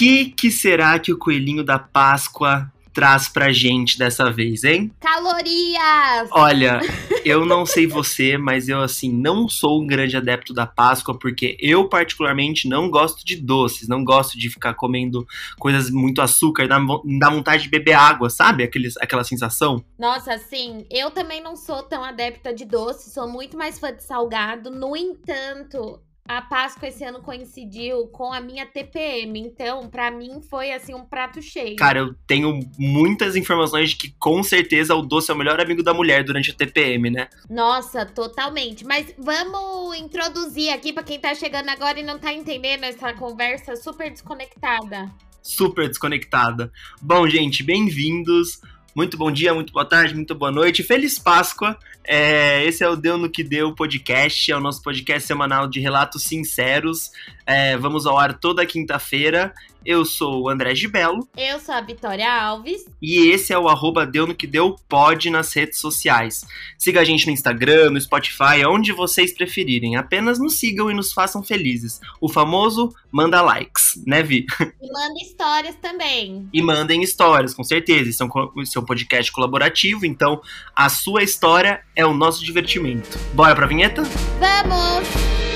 que, que será que o coelhinho da Páscoa traz pra gente dessa vez, hein? Calorias! Olha, eu não sei você, mas eu, assim, não sou um grande adepto da Páscoa, porque eu, particularmente, não gosto de doces, não gosto de ficar comendo coisas muito açúcar, dá, dá vontade de beber água, sabe? Aqueles, aquela sensação. Nossa, sim, eu também não sou tão adepta de doce, sou muito mais fã de salgado. No entanto, a Páscoa esse ano coincidiu com a minha TPM, então para mim foi assim um prato cheio. Cara, eu tenho muitas informações de que com certeza o doce é o melhor amigo da mulher durante a TPM, né? Nossa, totalmente. Mas vamos introduzir aqui para quem tá chegando agora e não tá entendendo essa conversa super desconectada. Super desconectada. Bom, gente, bem-vindos. Muito bom dia, muito boa tarde, muito boa noite. Feliz Páscoa! É, esse é o Deu no Que Deu podcast, é o nosso podcast semanal de relatos sinceros. É, vamos ao ar toda quinta-feira. Eu sou o André Gibelo. Eu sou a Vitória Alves. E esse é o arroba Deu no Que Deu Pod nas redes sociais. Siga a gente no Instagram, no Spotify, onde vocês preferirem. Apenas nos sigam e nos façam felizes. O famoso manda likes, né, Vi? E manda histórias também. E mandem histórias, com certeza. Isso é um, isso é um podcast colaborativo, então a sua história é o nosso divertimento. Bora pra vinheta? Vamos!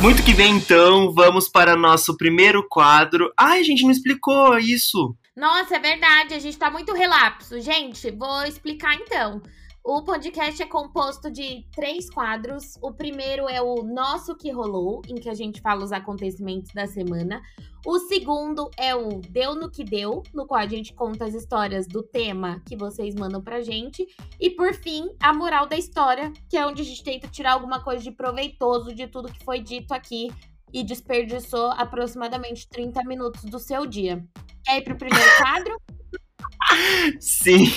Muito que bem, então, vamos para nosso primeiro quadro. Ai, a gente não explicou isso. Nossa, é verdade, a gente tá muito relapso. Gente, vou explicar então. O podcast é composto de três quadros. O primeiro é o Nosso Que Rolou, em que a gente fala os acontecimentos da semana. O segundo é o Deu no Que Deu, no qual a gente conta as histórias do tema que vocês mandam pra gente. E por fim, a moral da história, que é onde a gente tenta tirar alguma coisa de proveitoso de tudo que foi dito aqui e desperdiçou aproximadamente 30 minutos do seu dia. Quer ir pro primeiro quadro? Sim,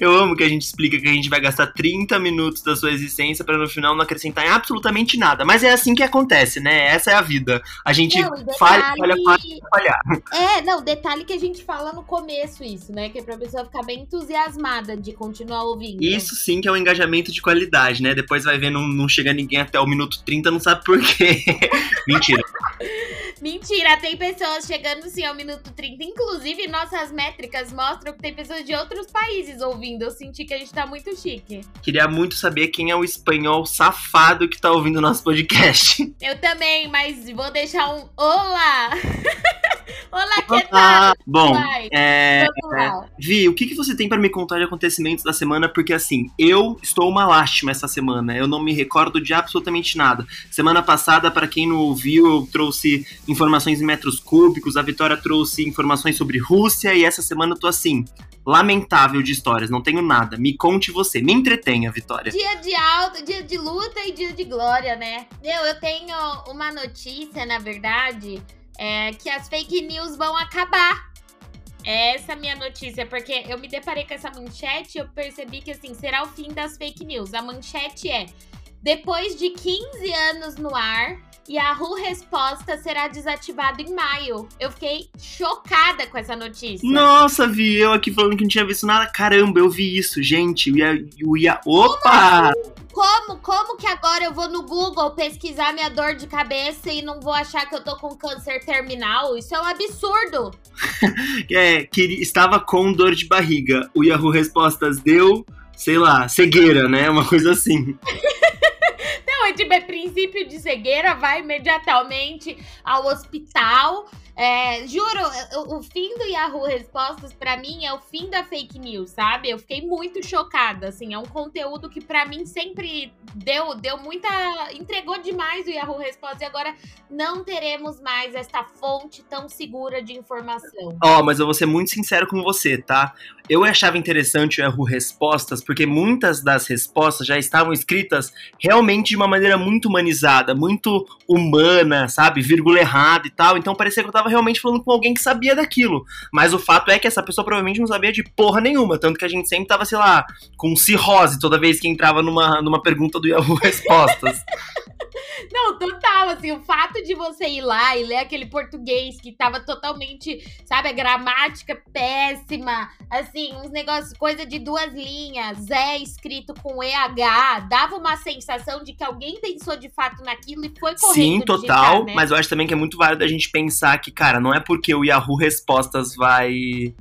eu amo que a gente explica que a gente vai gastar 30 minutos da sua existência para no final não acrescentar em absolutamente nada. Mas é assim que acontece, né? Essa é a vida. A gente não, detalhe... falha, falha, falha, falhar. É, não, detalhe que a gente fala no começo isso, né? Que é pra pessoa ficar bem entusiasmada de continuar ouvindo. Isso sim que é um engajamento de qualidade, né? Depois vai ver, não, não chega ninguém até o minuto 30, não sabe por quê. Mentira. Mentira, tem pessoas chegando assim ao minuto 30. Inclusive, nossas métricas mostram que tem pessoas de outros países ouvindo. Eu senti que a gente tá muito chique. Queria muito saber quem é o espanhol safado que tá ouvindo o nosso podcast. Eu também, mas vou deixar um olá! olá, que tal? Bom, é, é, Vi, o que, que você tem para me contar de acontecimentos da semana? Porque assim, eu estou uma lástima essa semana. Eu não me recordo de absolutamente nada. Semana passada, para quem não ouviu, eu trouxe informações em metros cúbicos, a Vitória trouxe informações sobre Rússia e essa semana eu tô assim, lamentável de histórias, não tenho nada. Me conte você, me entretenha, Vitória. Dia de alta, dia de luta e dia de glória, né? Eu, eu tenho uma notícia, na verdade, é que as fake news vão acabar. Essa é a minha notícia, porque eu me deparei com essa manchete e eu percebi que, assim, será o fim das fake news. A manchete é: depois de 15 anos no ar, Yahoo Resposta será desativado em maio. Eu fiquei chocada com essa notícia. Nossa, vi eu aqui falando que não tinha visto nada. Caramba, eu vi isso, gente. O Ia, o Ia, opa! Como, como que agora eu vou no Google pesquisar minha dor de cabeça e não vou achar que eu tô com câncer terminal? Isso é um absurdo. é, que estava com dor de barriga. O Yahoo Respostas deu, sei lá, cegueira, né? Uma coisa assim. Não, tipo, é princípio de cegueira, vai imediatamente ao hospital. É, juro, o, o, fim do Yahoo Respostas para mim é o fim da fake news, sabe? Eu fiquei muito chocada, assim, é um conteúdo que para mim sempre deu, deu muita, entregou demais o Yahoo Respostas e agora não teremos mais esta fonte tão segura de informação. Ó, oh, mas eu vou ser muito sincero com você, tá? Eu achava interessante o Yahoo Respostas porque muitas das respostas já estavam escritas realmente de uma maneira muito humanizada, muito humana, sabe? Vírgula errada e tal. Então parecia que eu tava realmente falando com alguém que sabia daquilo. Mas o fato é que essa pessoa provavelmente não sabia de porra nenhuma. Tanto que a gente sempre tava, sei lá, com cirrose toda vez que entrava numa, numa pergunta do Yahoo Respostas. Não, total, assim, o fato de você ir lá e ler aquele português que tava totalmente, sabe, a gramática péssima, assim, uns negócios, coisa de duas linhas, Zé escrito com EH, dava uma sensação de que alguém pensou de fato naquilo e foi correndo Sim, total, digitar, né? mas eu acho também que é muito válido a gente pensar que, cara, não é porque o Yahoo Respostas vai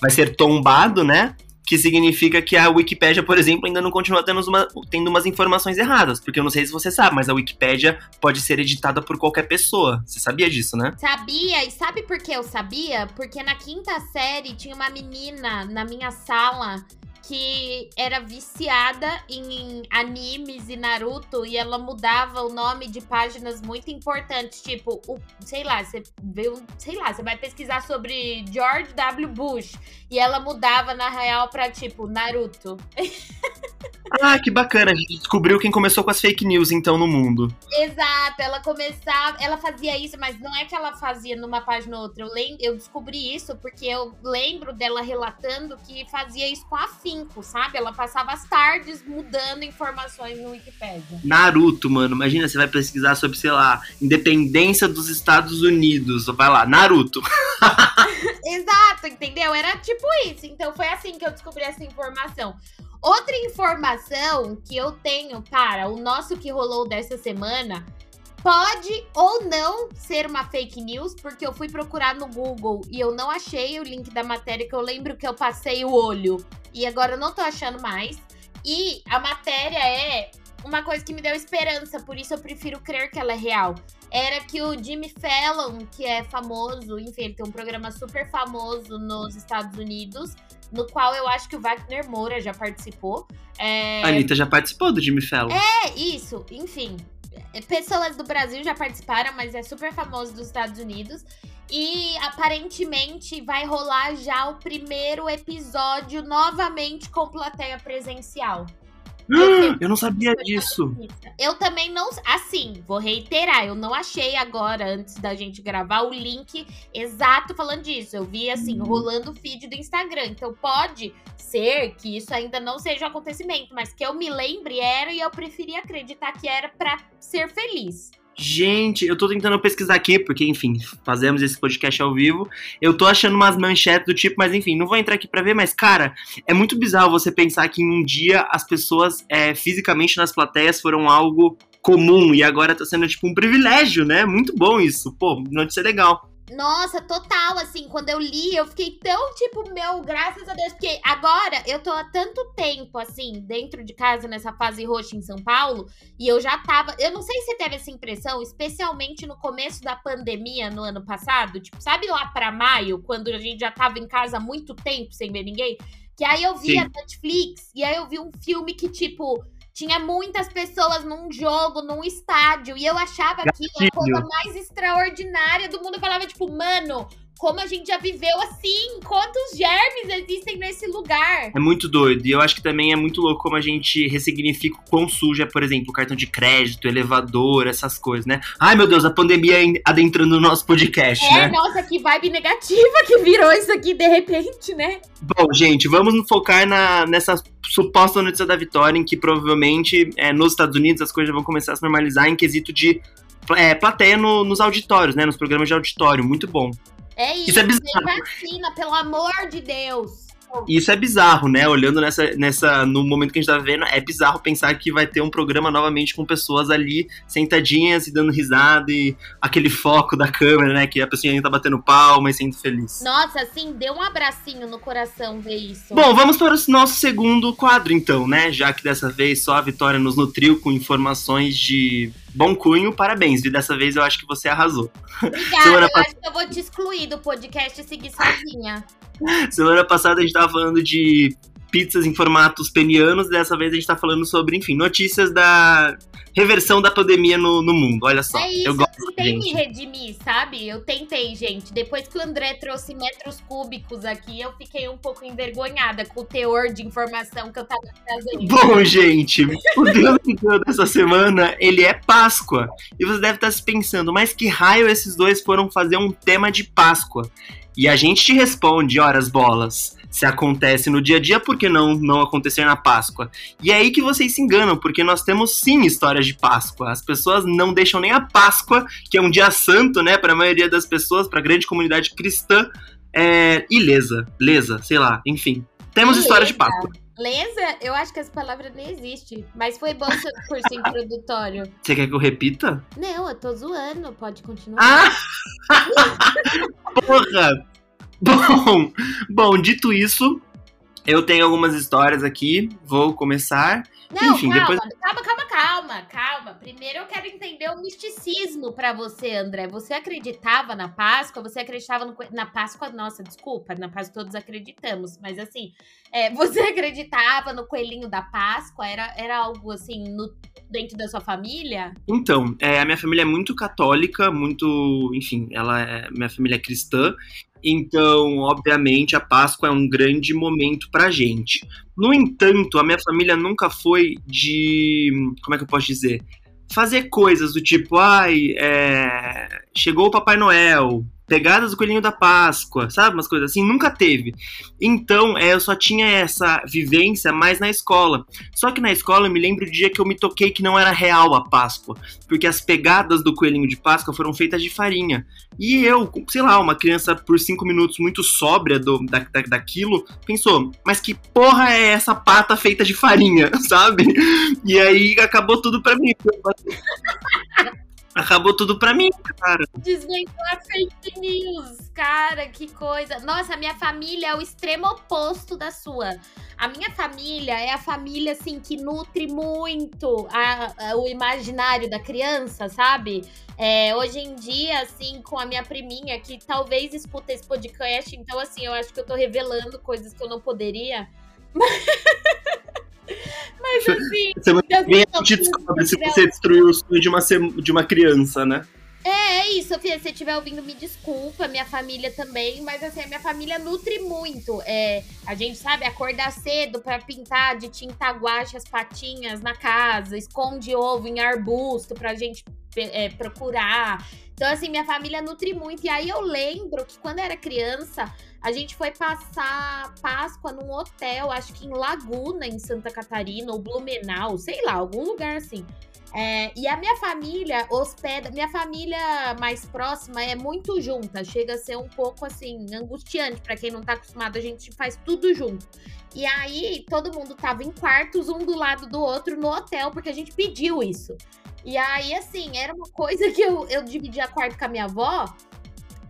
vai ser tombado, né? Que significa que a Wikipédia, por exemplo, ainda não continua tendo, uma, tendo umas informações erradas. Porque eu não sei se você sabe, mas a Wikipédia pode ser editada por qualquer pessoa. Você sabia disso, né? Sabia, e sabe por que eu sabia? Porque na quinta série tinha uma menina na minha sala que era viciada em animes e Naruto e ela mudava o nome de páginas muito importantes, tipo, o, sei lá, você vê um, sei lá, você vai pesquisar sobre George W. Bush e ela mudava na real pra tipo Naruto. Ah, que bacana. A gente descobriu quem começou com as fake news, então, no mundo. Exato, ela começava, ela fazia isso, mas não é que ela fazia numa página ou outra. Eu, lem, eu descobri isso porque eu lembro dela relatando que fazia isso com afinco, sabe? Ela passava as tardes mudando informações no Wikipedia. Naruto, mano. Imagina, você vai pesquisar sobre, sei lá, independência dos Estados Unidos. Vai lá, Naruto. Exato, entendeu? Era tipo isso. Então foi assim que eu descobri essa informação. Outra informação que eu tenho para o nosso que rolou dessa semana pode ou não ser uma fake news, porque eu fui procurar no Google e eu não achei o link da matéria que eu lembro que eu passei o olho e agora eu não tô achando mais. E a matéria é uma coisa que me deu esperança, por isso eu prefiro crer que ela é real. Era que o Jimmy Fallon, que é famoso, enfim, ele tem um programa super famoso nos Estados Unidos, no qual eu acho que o Wagner Moura já participou. É... A Anitta já participou do Jimmy Fallon. É, isso, enfim. Pessoas do Brasil já participaram, mas é super famoso dos Estados Unidos. E aparentemente vai rolar já o primeiro episódio novamente com plateia presencial. Eu não sabia disso. Eu também não. Assim, vou reiterar, eu não achei agora, antes da gente gravar, o link exato falando disso. Eu vi, assim, rolando o feed do Instagram. Então pode ser que isso ainda não seja um acontecimento, mas que eu me lembre era e eu preferia acreditar que era para ser feliz. Gente, eu tô tentando pesquisar aqui, porque, enfim, fazemos esse podcast ao vivo. Eu tô achando umas manchetes do tipo, mas enfim, não vou entrar aqui pra ver, mas, cara, é muito bizarro você pensar que em um dia as pessoas é, fisicamente nas plateias foram algo comum e agora tá sendo, tipo, um privilégio, né? Muito bom isso. Pô, notícia legal. Nossa, total, assim, quando eu li, eu fiquei tão, tipo, meu, graças a Deus, porque agora eu tô há tanto tempo, assim, dentro de casa, nessa fase roxa em São Paulo, e eu já tava, eu não sei se você teve essa impressão, especialmente no começo da pandemia, no ano passado, tipo, sabe lá pra maio, quando a gente já tava em casa há muito tempo sem ver ninguém? Que aí eu vi Sim. a Netflix, e aí eu vi um filme que, tipo tinha muitas pessoas num jogo, num estádio, e eu achava Gatilho. que a coisa mais extraordinária do mundo. Eu falava, tipo, mano, como a gente já viveu assim, quantos germes existem nesse lugar. É muito doido. E eu acho que também é muito louco como a gente ressignifica o quão sujo é, por exemplo, cartão de crédito, elevador, essas coisas, né? Ai, meu Deus, a pandemia adentrando no nosso podcast, é, né? nossa, que vibe negativa que virou isso aqui de repente, né? Bom, gente, vamos focar na, nessa suposta notícia da vitória, em que provavelmente é, nos Estados Unidos as coisas vão começar a se normalizar em quesito de é, plateia no, nos auditórios, né? Nos programas de auditório. Muito bom. É isso, isso é bizarro. vacina, pelo amor de Deus. Isso é bizarro, né? Olhando nessa, nessa, no momento que a gente tá vendo, é bizarro pensar que vai ter um programa novamente com pessoas ali sentadinhas e dando risada e aquele foco da câmera, né? Que a pessoa ainda tá batendo palma e sendo feliz. Nossa, assim, deu um abracinho no coração ver isso. Bom, vamos para o nosso segundo quadro, então, né? Já que dessa vez só a Vitória nos nutriu com informações de bom cunho, parabéns. E dessa vez eu acho que você arrasou. Obrigada, eu acho que eu vou te excluir do podcast e seguir sozinha. Semana passada a gente tava falando de pizzas em formatos penianos, dessa vez a gente tá falando sobre, enfim, notícias da reversão da pandemia no, no mundo. Olha só. É isso, eu gosto eu tentei me redimir, sabe? Eu tentei, gente. Depois que o André trouxe metros cúbicos aqui, eu fiquei um pouco envergonhada com o teor de informação que eu tava trazendo. Bom, gente, o Deus dessa semana, ele é Páscoa. E você deve estar se pensando, mas que raio esses dois foram fazer um tema de Páscoa? E a gente te responde, horas bolas. Se acontece no dia a dia, por que não, não acontecer na Páscoa? E é aí que vocês se enganam, porque nós temos sim histórias de Páscoa. As pessoas não deixam nem a Páscoa, que é um dia santo, né, para a maioria das pessoas, para a grande comunidade cristã, é, ilesa, lesa, sei lá, enfim. Temos histórias de Páscoa. Lesa, eu acho que essa palavra nem existe. Mas foi bom por ser introdutório. Você quer que eu repita? Não, eu tô zoando. Pode continuar. Ah! Porra! Bom, bom, dito isso, eu tenho algumas histórias aqui. Vou começar. Não, Enfim, calma, depois... calma, calma, calma, calma. Primeiro eu quero entender o misticismo para você, André. Você acreditava na Páscoa? Você acreditava no... na Páscoa? Nossa, desculpa, na Páscoa todos acreditamos, mas assim, é, você acreditava no coelhinho da Páscoa? Era, era algo assim no, dentro da sua família? Então, é, a minha família é muito católica, muito, enfim, ela é minha família é cristã. Então, obviamente, a Páscoa é um grande momento pra gente. No entanto, a minha família nunca foi de. Como é que eu posso dizer? Fazer coisas do tipo, ai, é, chegou o Papai Noel, pegadas do Coelhinho da Páscoa, sabe? Umas coisas assim, nunca teve. Então, é, eu só tinha essa vivência mais na escola. Só que na escola eu me lembro do dia que eu me toquei que não era real a Páscoa, porque as pegadas do Coelhinho de Páscoa foram feitas de farinha. E eu, sei lá, uma criança por cinco minutos muito sóbria do, da, da, daquilo, pensou, mas que porra é essa pata feita de farinha, sabe? E aí acabou tudo pra mim acabou tudo pra mim, cara. Desvendou a fake news, cara, que coisa. Nossa, a minha família é o extremo oposto da sua. A minha família é a família, assim, que nutre muito a, a, o imaginário da criança, sabe? É, hoje em dia, assim, com a minha priminha, que talvez escuta esse podcast, então, assim, eu acho que eu tô revelando coisas que eu não poderia. Mas assim. A gente descobre se você destruiu o sonho de uma, de uma criança, né? É, é isso, Sofia. Se você estiver ouvindo, me desculpa, minha família também, mas assim, a minha família nutre muito. É, a gente sabe acordar cedo para pintar de tinta guache as patinhas na casa, esconde ovo em arbusto pra gente é, procurar. Então, assim, minha família nutre muito. E aí eu lembro que quando eu era criança, a gente foi passar Páscoa num hotel, acho que em Laguna, em Santa Catarina, ou Blumenau, sei lá, algum lugar assim. É, e a minha família hospeda, minha família mais próxima é muito junta, chega a ser um pouco assim, angustiante para quem não tá acostumado, a gente faz tudo junto. E aí todo mundo tava em quartos, um do lado do outro no hotel, porque a gente pediu isso. E aí, assim, era uma coisa que eu, eu dividia quarto com a minha avó,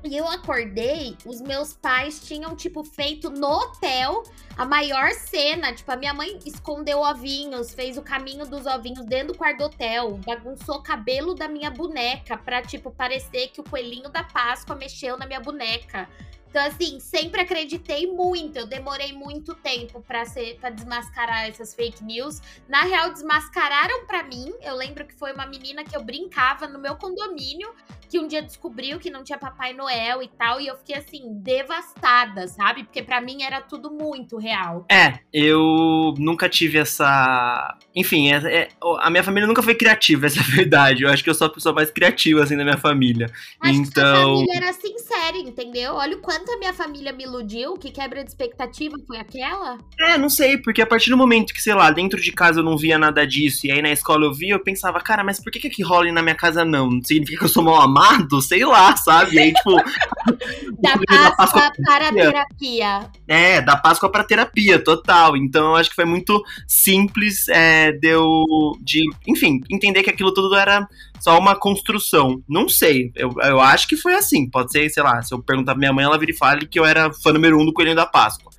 e eu acordei, os meus pais tinham, tipo, feito no hotel a maior cena. Tipo, a minha mãe escondeu ovinhos, fez o caminho dos ovinhos dentro do quarto do hotel, bagunçou o cabelo da minha boneca pra, tipo, parecer que o coelhinho da Páscoa mexeu na minha boneca. Então, assim, sempre acreditei muito. Eu demorei muito tempo para ser para desmascarar essas fake news. Na real, desmascararam para mim. Eu lembro que foi uma menina que eu brincava no meu condomínio que um dia descobriu que não tinha Papai Noel e tal, e eu fiquei assim, devastada, sabe? Porque para mim era tudo muito real. É, eu nunca tive essa. Enfim, é, é, a minha família nunca foi criativa, essa é a verdade. Eu acho que eu sou a pessoa mais criativa, assim, da minha família. Acho então. Que a família era sincera, entendeu? Olha o quanto a minha família me iludiu, que quebra de expectativa foi aquela. É, não sei, porque a partir do momento que, sei lá, dentro de casa eu não via nada disso, e aí na escola eu via, eu pensava, cara, mas por que, que aqui rola na minha casa não? Significa que eu sou mal amado? sei lá, sabe? E aí, tipo. da, Páscoa da Páscoa para terapia. É, da Páscoa para terapia, total. Então eu acho que foi muito simples é, de eu. De, enfim, entender que aquilo tudo era só uma construção. Não sei. Eu, eu acho que foi assim. Pode ser, sei lá, se eu perguntar pra minha mãe, ela vira e fale que eu era fã número um do Coelhinho da Páscoa.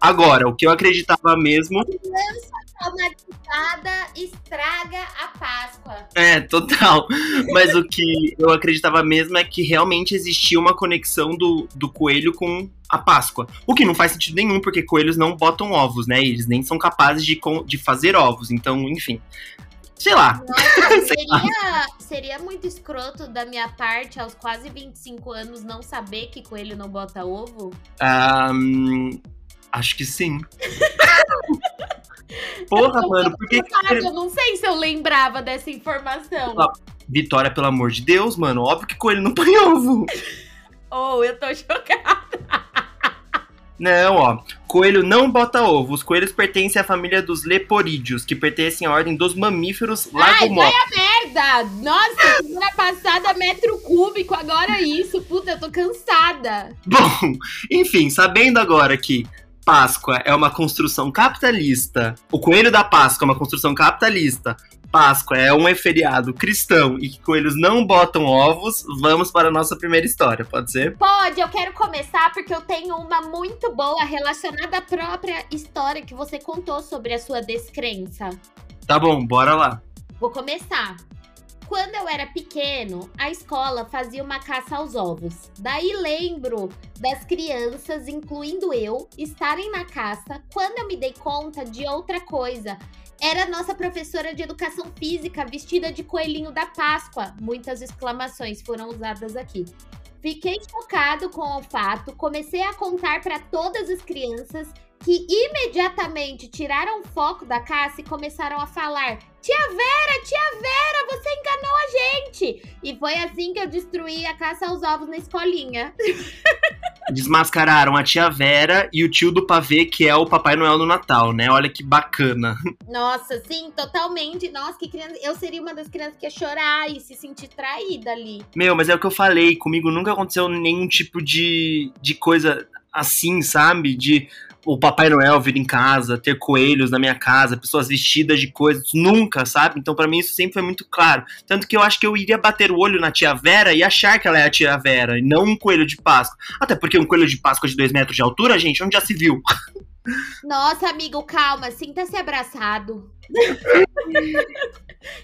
Agora, o que eu acreditava mesmo. Criança traumatizada estraga a Páscoa. É, total. Mas o que eu acreditava mesmo é que realmente existia uma conexão do, do coelho com a Páscoa. O que não faz sentido nenhum, porque coelhos não botam ovos, né? Eles nem são capazes de, de fazer ovos. Então, enfim. Sei lá. Nossa, seria, seria muito escroto da minha parte, aos quase 25 anos, não saber que coelho não bota ovo? Um, acho que sim. Porra, eu mano, porque. Eu não sei se eu lembrava dessa informação. Vitória, pelo amor de Deus, mano. Óbvio que coelho não põe ovo. Oh, eu tô chocada. Não, ó. Coelho não bota ovo. Os coelhos pertencem à família dos leporídeos, que pertencem à ordem dos mamíferos lagomorfos. Ai, vai a merda! Nossa, semana passada metro cúbico, agora isso. Puta, eu tô cansada. Bom, enfim, sabendo agora que Páscoa é uma construção capitalista, o coelho da Páscoa é uma construção capitalista, Páscoa é um feriado cristão e que coelhos não botam ovos, vamos para a nossa primeira história, pode ser? Pode, eu quero começar porque eu tenho uma muito boa relacionada à própria história que você contou sobre a sua descrença. Tá bom, bora lá. Vou começar. Quando eu era pequeno, a escola fazia uma caça aos ovos. Daí lembro das crianças, incluindo eu, estarem na caça quando eu me dei conta de outra coisa. Era nossa professora de educação física vestida de coelhinho da Páscoa. Muitas exclamações foram usadas aqui. Fiquei chocado com o fato, comecei a contar para todas as crianças que imediatamente tiraram o foco da caça e começaram a falar: Tia Vera, tia Vera, você enganou a gente! E foi assim que eu destruí a caça aos ovos na escolinha. Desmascararam a tia Vera e o tio do pavê, que é o Papai Noel no Natal, né? Olha que bacana. Nossa, sim, totalmente. Nossa, que criança. Eu seria uma das crianças que ia chorar e se sentir traída ali. Meu, mas é o que eu falei. Comigo nunca aconteceu nenhum tipo de, de coisa assim, sabe? De o Papai Noel vir em casa, ter coelhos na minha casa, pessoas vestidas de coisas, nunca, sabe? Então para mim isso sempre foi muito claro. Tanto que eu acho que eu iria bater o olho na tia Vera e achar que ela é a tia Vera, e não um coelho de Páscoa. Até porque um coelho de Páscoa de dois metros de altura, gente, onde já se viu? Nossa, amigo, calma, sinta-se abraçado.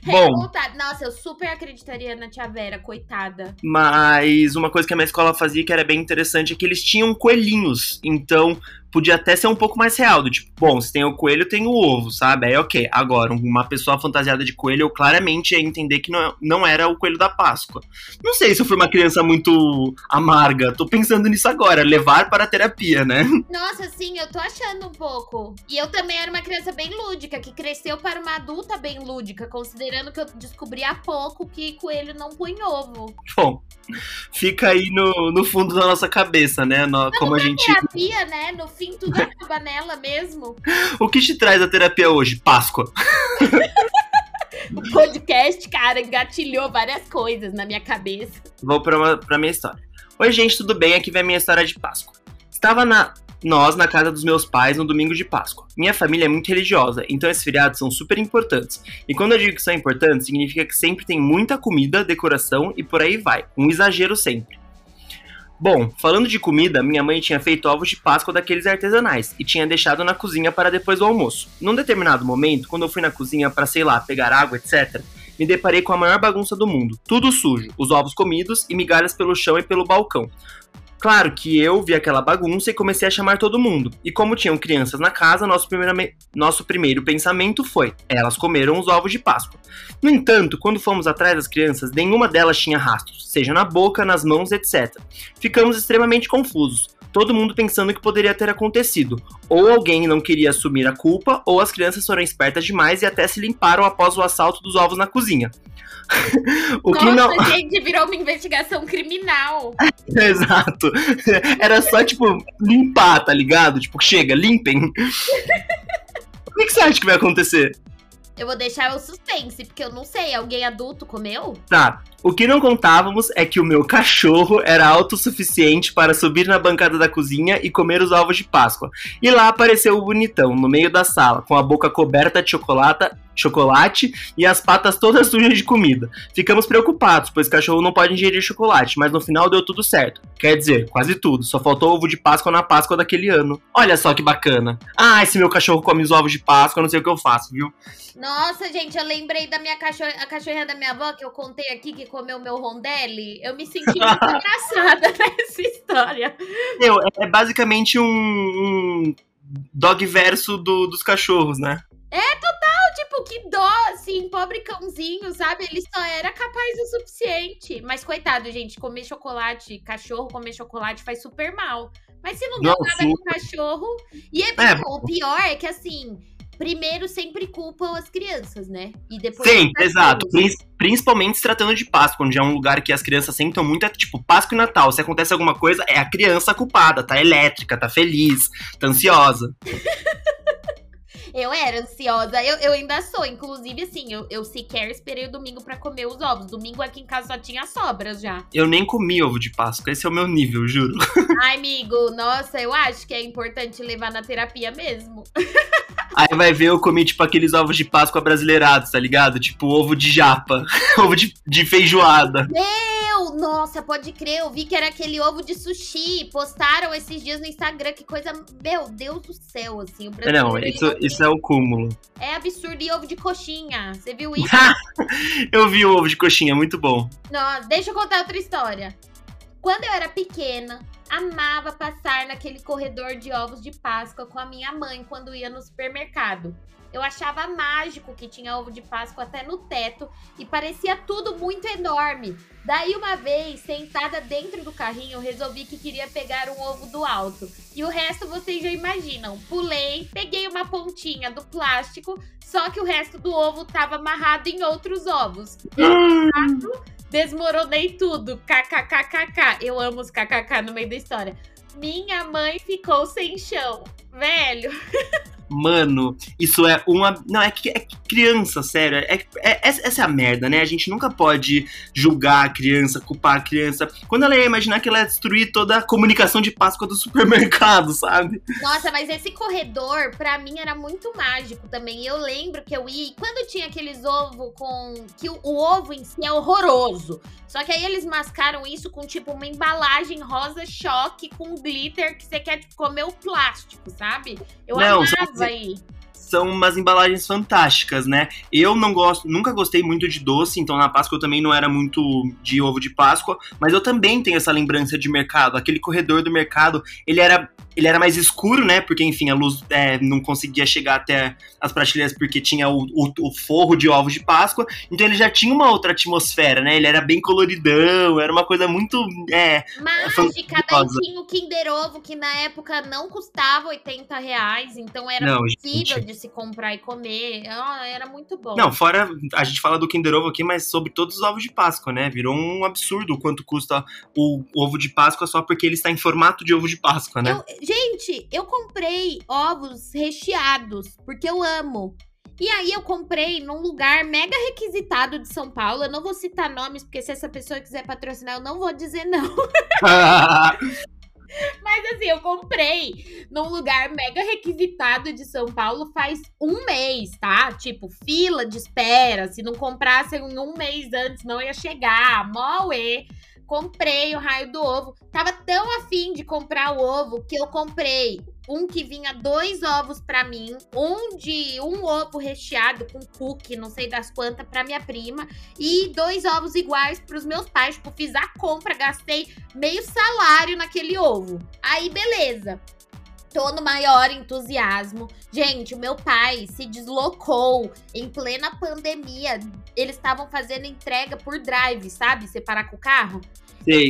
Bom. Nossa, eu super acreditaria na tia Vera, coitada. Mas uma coisa que a minha escola fazia que era bem interessante é que eles tinham coelhinhos. Então, podia até ser um pouco mais real, do tipo, bom, se tem o coelho, tem o ovo, sabe? Aí ok. Agora, uma pessoa fantasiada de coelho, eu claramente ia entender que não, não era o coelho da Páscoa. Não sei se eu fui uma criança muito amarga, tô pensando nisso agora, levar para a terapia, né? Nossa, sim, eu tô achando um pouco. E eu também era uma criança bem lúdica, que cresceu para uma adulta bem lúdica, considerando que eu descobri há pouco que coelho não põe ovo. Bom, fica aí no, no fundo da nossa cabeça, né? No, como a gente. terapia, né? No fim, tudo acaba nela mesmo. O que te traz a terapia hoje? Páscoa. o podcast, cara, engatilhou várias coisas na minha cabeça. Vou pra, uma, pra minha história. Oi, gente, tudo bem? Aqui vem a minha história de Páscoa. Estava na, nós na casa dos meus pais no domingo de Páscoa. Minha família é muito religiosa, então esses feriados são super importantes. E quando eu digo que são importantes, significa que sempre tem muita comida, decoração e por aí vai. Um exagero sempre. Bom, falando de comida, minha mãe tinha feito ovos de Páscoa daqueles artesanais e tinha deixado na cozinha para depois do almoço. Num determinado momento, quando eu fui na cozinha para, sei lá, pegar água, etc., me deparei com a maior bagunça do mundo. Tudo sujo, os ovos comidos e migalhas pelo chão e pelo balcão. Claro que eu vi aquela bagunça e comecei a chamar todo mundo. E como tinham crianças na casa, nosso, nosso primeiro pensamento foi: elas comeram os ovos de Páscoa. No entanto, quando fomos atrás das crianças, nenhuma delas tinha rastros, seja na boca, nas mãos, etc. Ficamos extremamente confusos todo mundo pensando que poderia ter acontecido. Ou alguém não queria assumir a culpa, ou as crianças foram espertas demais e até se limparam após o assalto dos ovos na cozinha. o Nossa, que não... gente, virou uma investigação criminal. Exato. Era só, tipo, limpar, tá ligado? Tipo, chega, limpem. o que, que você acha que vai acontecer? Eu vou deixar o suspense, porque eu não sei. Alguém adulto comeu? Tá. O que não contávamos é que o meu cachorro era autossuficiente para subir na bancada da cozinha e comer os ovos de Páscoa. E lá apareceu o bonitão, no meio da sala, com a boca coberta de chocolate, chocolate e as patas todas sujas de comida. Ficamos preocupados, pois cachorro não pode ingerir chocolate, mas no final deu tudo certo. Quer dizer, quase tudo. Só faltou ovo de Páscoa na Páscoa daquele ano. Olha só que bacana. Ah, esse meu cachorro come os ovos de Páscoa, não sei o que eu faço, viu? Nossa, gente, eu lembrei da minha cachorra, a cachorrinha da minha avó que eu contei aqui que comeu meu rondelli. Eu me senti muito engraçada nessa história. Meu, é basicamente um, um dog verso do, dos cachorros, né? É total, tipo, que dó, assim, pobre cãozinho, sabe? Ele só era capaz o suficiente. Mas coitado, gente, comer chocolate, cachorro comer chocolate faz super mal. Mas se não deu nada super. com cachorro. E é, é, o pior é que assim, primeiro sempre culpam as crianças, né? E depois Sim, exato. Principalmente se tratando de Páscoa, onde é um lugar que as crianças sentam muito, é tipo Páscoa e Natal. Se acontece alguma coisa, é a criança culpada, tá elétrica, tá feliz, tá ansiosa. Eu era ansiosa, eu, eu ainda sou. Inclusive, assim, eu, eu sequer esperei o domingo para comer os ovos. Domingo aqui em casa só tinha sobras já. Eu nem comi ovo de Páscoa, esse é o meu nível, juro. Ai, amigo, nossa, eu acho que é importante levar na terapia mesmo. Aí vai ver, eu comi, tipo, aqueles ovos de Páscoa brasileirados, tá ligado? Tipo, ovo de japa, ovo de, de feijoada. Meu, nossa, pode crer, eu vi que era aquele ovo de sushi. Postaram esses dias no Instagram, que coisa, meu Deus do céu, assim. O Não, isso, isso é o cúmulo. É absurdo, e ovo de coxinha, você viu isso? eu vi o ovo de coxinha, muito bom. Não, deixa eu contar outra história. Quando eu era pequena, amava passar naquele corredor de ovos de Páscoa com a minha mãe quando ia no supermercado. Eu achava mágico que tinha ovo de Páscoa até no teto e parecia tudo muito enorme. Daí, uma vez, sentada dentro do carrinho, resolvi que queria pegar um ovo do alto. E o resto vocês já imaginam. Pulei, peguei uma pontinha do plástico, só que o resto do ovo estava amarrado em outros ovos. Desmoronei tudo. KKKKK. Eu amo os KKK no meio da história. Minha mãe ficou sem chão. Velho. Mano, isso é uma. Não, é que é criança, sério. É, é, essa é a merda, né? A gente nunca pode julgar a criança, culpar a criança. Quando ela ia imaginar que ela ia destruir toda a comunicação de Páscoa do supermercado, sabe? Nossa, mas esse corredor, pra mim, era muito mágico também. Eu lembro que eu ia. Quando tinha aqueles ovos com. Que o, o ovo em si é horroroso. Só que aí eles mascaram isso com, tipo, uma embalagem rosa choque com glitter que você quer tipo, comer o plástico, sabe? Eu Não, amava são umas embalagens fantásticas, né? Eu não gosto, nunca gostei muito de doce, então na Páscoa eu também não era muito de ovo de Páscoa, mas eu também tenho essa lembrança de mercado. Aquele corredor do mercado, ele era ele era mais escuro, né? Porque, enfim, a luz é, não conseguia chegar até as prateleiras porque tinha o, o, o, forro de ovos de Páscoa. Então ele já tinha uma outra atmosfera, né? Ele era bem coloridão, era uma coisa muito. É, Mágica, daí tinha o Kinder Ovo, que na época não custava 80 reais, então era não, possível gente... de se comprar e comer. Oh, era muito bom. Não, fora. A gente fala do Kinder Ovo aqui, mas sobre todos os ovos de Páscoa, né? Virou um absurdo o quanto custa o ovo de Páscoa só porque ele está em formato de ovo de Páscoa, né? Eu, Gente, eu comprei ovos recheados, porque eu amo. E aí eu comprei num lugar mega requisitado de São Paulo. Eu não vou citar nomes, porque se essa pessoa quiser patrocinar, eu não vou dizer não. Mas assim, eu comprei num lugar mega requisitado de São Paulo faz um mês, tá? Tipo, fila de espera. Se não comprassem um mês antes, não ia chegar. Mó e comprei o raio do ovo. Tava tão afim de comprar o ovo que eu comprei um que vinha dois ovos para mim, um de um ovo recheado com cookie, não sei das quantas, para minha prima, e dois ovos iguais para os meus pais. Tipo, fiz a compra, gastei meio salário naquele ovo. Aí, beleza. Tô no maior entusiasmo. Gente, o meu pai se deslocou em plena pandemia. Eles estavam fazendo entrega por drive, sabe? Separar com o carro.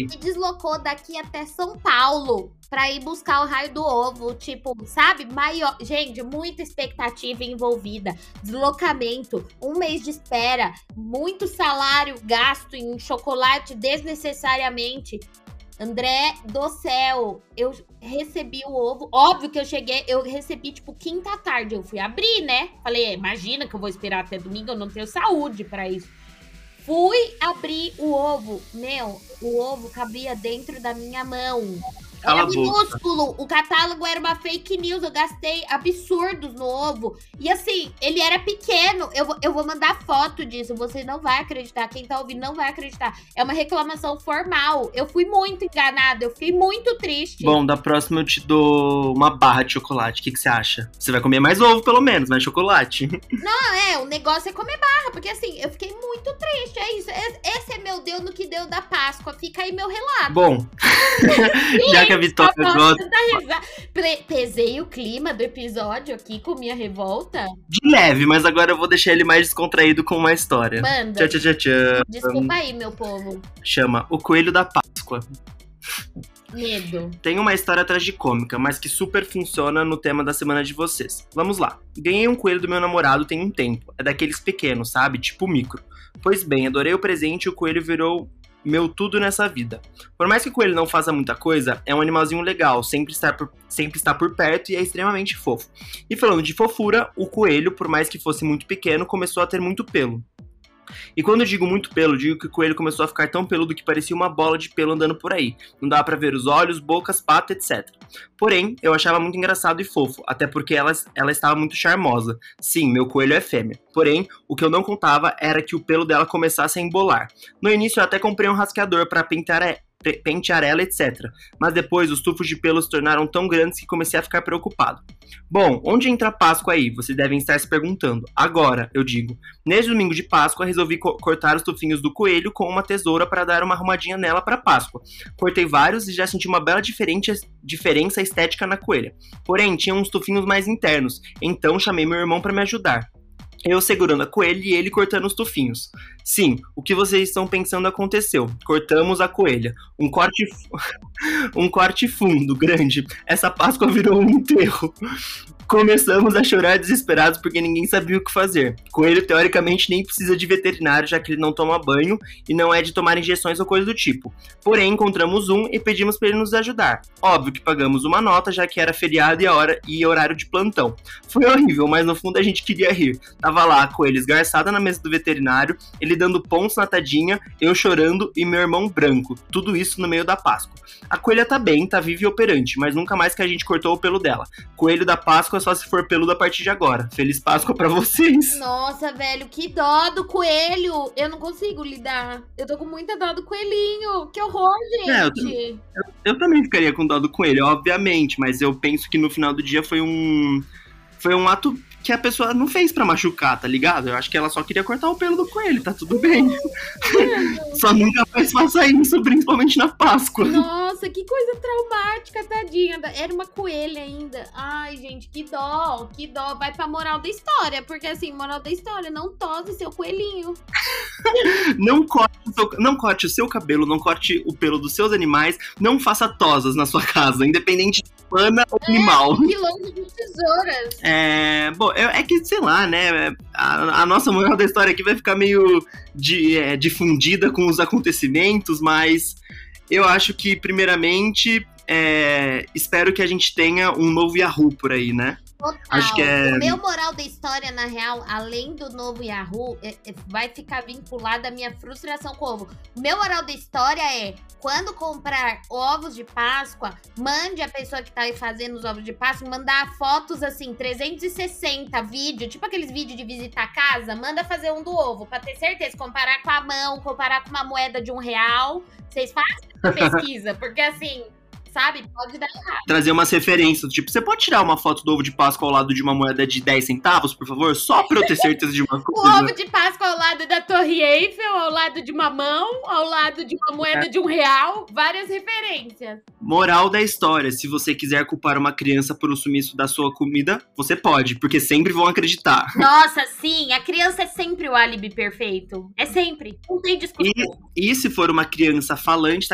Se deslocou daqui até São Paulo para ir buscar o raio do ovo, tipo, sabe? Maior, gente, muita expectativa envolvida, deslocamento, um mês de espera, muito salário gasto em chocolate desnecessariamente. André do céu, eu recebi o ovo. Óbvio que eu cheguei, eu recebi tipo quinta tarde. Eu fui abrir, né? Falei, imagina que eu vou esperar até domingo, eu não tenho saúde para isso. Fui abrir o ovo. Meu, o ovo cabia dentro da minha mão. Era minúsculo. O catálogo era uma fake news. Eu gastei absurdos no ovo. E assim, ele era pequeno. Eu, vou, eu vou mandar foto disso. Você não vai acreditar. Quem tá ouvindo não vai acreditar. É uma reclamação formal. Eu fui muito enganada. Eu fiquei muito triste. Bom, da próxima eu te dou uma barra de chocolate. O que, que você acha? Você vai comer mais ovo, pelo menos, mais chocolate. Não, é. O negócio é comer barra. Porque assim, eu fiquei muito triste. É isso. Esse é meu Deus no que deu da Páscoa. Fica aí meu relato. Bom. Já que que a Vitória gosta. Pesei o clima do episódio aqui com minha revolta. De leve, mas agora eu vou deixar ele mais descontraído com uma história. Manda. Tchau, tchau, tchau. Desculpa aí, meu povo. Chama O Coelho da Páscoa. Medo. Tem uma história tragicômica, mas que super funciona no tema da semana de vocês. Vamos lá. Ganhei um coelho do meu namorado tem um tempo. É daqueles pequenos, sabe? Tipo micro. Pois bem, adorei o presente e o coelho virou meu tudo nessa vida. Por mais que o coelho não faça muita coisa, é um animalzinho legal, sempre está por, sempre está por perto e é extremamente fofo. E falando de fofura, o coelho, por mais que fosse muito pequeno, começou a ter muito pelo. E quando eu digo muito pelo, digo que o coelho começou a ficar tão peludo que parecia uma bola de pelo andando por aí. Não dava para ver os olhos, bocas, pata, etc. Porém, eu achava muito engraçado e fofo, até porque ela, ela estava muito charmosa. Sim, meu coelho é fêmea. Porém, o que eu não contava era que o pelo dela começasse a embolar. No início eu até comprei um rasqueador para pintar pentearela, etc. Mas depois os tufos de pelo se tornaram tão grandes que comecei a ficar preocupado. Bom, onde entra a Páscoa aí? Vocês devem estar se perguntando. Agora, eu digo. Neste domingo de Páscoa, resolvi co cortar os tufinhos do coelho com uma tesoura para dar uma arrumadinha nela para Páscoa. Cortei vários e já senti uma bela diferença estética na coelha. Porém, tinha uns tufinhos mais internos, então chamei meu irmão para me ajudar eu segurando a coelha e ele cortando os tufinhos. Sim, o que vocês estão pensando aconteceu. Cortamos a coelha. Um corte, um corte fundo, grande. Essa Páscoa virou um enterro. Começamos a chorar desesperados porque ninguém sabia o que fazer. Coelho, teoricamente, nem precisa de veterinário, já que ele não toma banho e não é de tomar injeções ou coisa do tipo. Porém, encontramos um e pedimos para ele nos ajudar. Óbvio que pagamos uma nota, já que era feriado e, hora, e horário de plantão. Foi horrível, mas no fundo a gente queria rir. Tava lá a coelho esgarçada na mesa do veterinário, ele dando pontos na tadinha, eu chorando e meu irmão branco. Tudo isso no meio da Páscoa. A coelha tá bem, tá viva e operante, mas nunca mais que a gente cortou o pelo dela. Coelho da Páscoa só se for peludo a partir de agora. Feliz Páscoa para vocês. Nossa, velho, que dó do coelho. Eu não consigo lidar. Eu tô com muita dó do coelhinho. Que horror, gente. É, eu, eu, eu, também ficaria com dó do coelho, obviamente, mas eu penso que no final do dia foi um foi um ato que a pessoa não fez para machucar, tá ligado? Eu acho que ela só queria cortar o pelo do coelho, tá tudo bem. só nunca mais faça isso, principalmente na Páscoa. Nossa, que coisa traumática, tadinha. Era uma coelha ainda. Ai, gente, que dó, que dó. Vai pra moral da história, porque assim, moral da história, não tose seu coelhinho. não, corte o seu, não corte o seu cabelo, não corte o pelo dos seus animais, não faça tosas na sua casa, independente de humana ou é, animal. Longe de tesouras. É, bom, é, é, que, sei lá, né? A, a, nossa moral da história aqui vai ficar meio de, é, difundida com os acontecimentos, mas eu acho que, primeiramente, é, espero que a gente tenha um novo Yahoo por aí, né? Total. Acho que é... O meu moral da história, na real, além do novo Yahoo, é, é, vai ficar vinculada à minha frustração com o ovo. Meu moral da história é: quando comprar ovos de Páscoa, mande a pessoa que tá aí fazendo os ovos de Páscoa mandar fotos assim, 360 vídeo, tipo aqueles vídeos de visitar a casa, manda fazer um do ovo, pra ter certeza, comparar com a mão, comparar com uma moeda de um real. Vocês fazem pesquisa, porque assim sabe? Pode dar errado. Trazer umas referências, tipo, você pode tirar uma foto do ovo de Páscoa ao lado de uma moeda de 10 centavos, por favor? Só pra eu ter certeza de uma coisa. o ovo de Páscoa ao lado da Torre Eiffel, ao lado de uma mão, ao lado de uma moeda é. de um real, várias referências. Moral da história, se você quiser culpar uma criança por um sumiço da sua comida, você pode, porque sempre vão acreditar. Nossa, sim, a criança é sempre o álibi perfeito. É sempre, não tem discussão. E, e se for uma criança falante,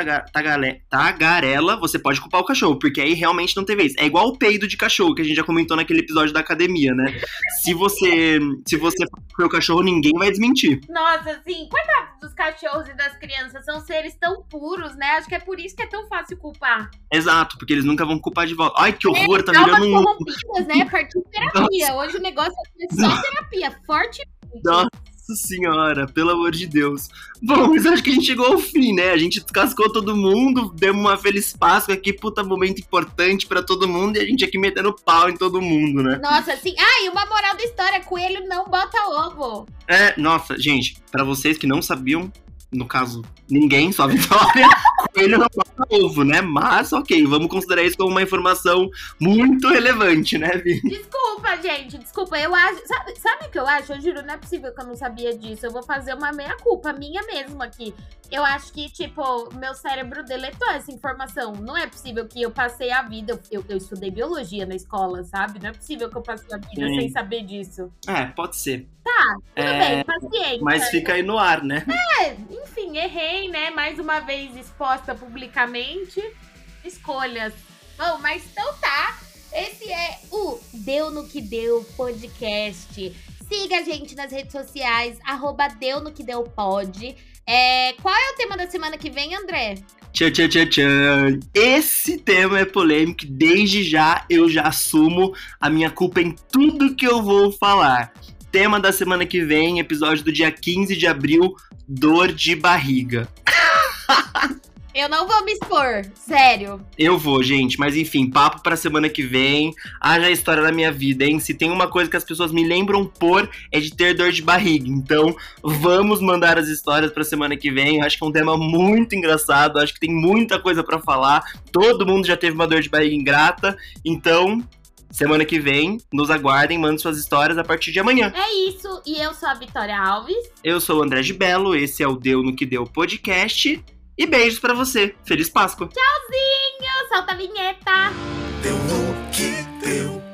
tagarela, você pode pode culpar o cachorro, porque aí realmente não tem vez. É igual o peido de cachorro, que a gente já comentou naquele episódio da academia, né? Se você se você for o cachorro, ninguém vai desmentir. Nossa, sim. Coitados dos cachorros e das crianças, são seres tão puros, né? Acho que é por isso que é tão fácil culpar. Exato, porque eles nunca vão culpar de volta. Ai, que horror, é, tá virando um... né? Partiu terapia. Hoje o negócio é só terapia, forte. Nossa senhora, pelo amor de Deus. Bom, mas acho que a gente chegou ao fim, né? A gente cascou todo mundo, demos uma feliz Páscoa aqui, puta momento importante para todo mundo e a gente aqui metendo pau em todo mundo, né? Nossa, sim. Ah, e uma moral da história: coelho não bota ovo. É, nossa, gente, para vocês que não sabiam, no caso, ninguém, só a Vitória, coelho não bota ovo, né? Mas, ok, vamos considerar isso como uma informação muito relevante, né, Vi? Desculpa, gente, desculpa. Eu acho. Sabe, sabe o que eu acho? Eu juro, não é possível que eu não sabia disso. Eu vou fazer uma meia-culpa minha mesma aqui. Eu acho que, tipo, meu cérebro deletou essa informação. Não é possível que eu passei a vida. Eu, eu estudei biologia na escola, sabe? Não é possível que eu passei a vida Sim. sem saber disso. É, pode ser. Tá, tudo é, bem, paciência. Mas fica aí no ar, né? É, enfim, errei, né? Mais uma vez exposta publicamente. Escolhas. Bom, mas então tá. Esse é o Deu no que Deu podcast. Siga a gente nas redes sociais, arroba Deu no que deu pode. É, qual é o tema da semana que vem, André? Tchan, tchan, tchan, tchan. Esse tema é polêmico. Desde já eu já assumo a minha culpa em tudo que eu vou falar. Tema da semana que vem, episódio do dia 15 de abril, dor de barriga. Eu não vou me expor, sério. Eu vou, gente, mas enfim, papo pra semana que vem. Haja a história da minha vida, hein? Se tem uma coisa que as pessoas me lembram por é de ter dor de barriga. Então, vamos mandar as histórias pra semana que vem. Acho que é um tema muito engraçado, acho que tem muita coisa para falar. Todo mundo já teve uma dor de barriga ingrata. Então, Semana que vem, nos aguardem, mandem suas histórias a partir de amanhã. É isso, e eu sou a Vitória Alves. Eu sou o André de Belo, esse é o Deu no que Deu podcast. E beijos para você. Feliz Páscoa. Tchauzinho. Solta a vinheta. Deu no que deu.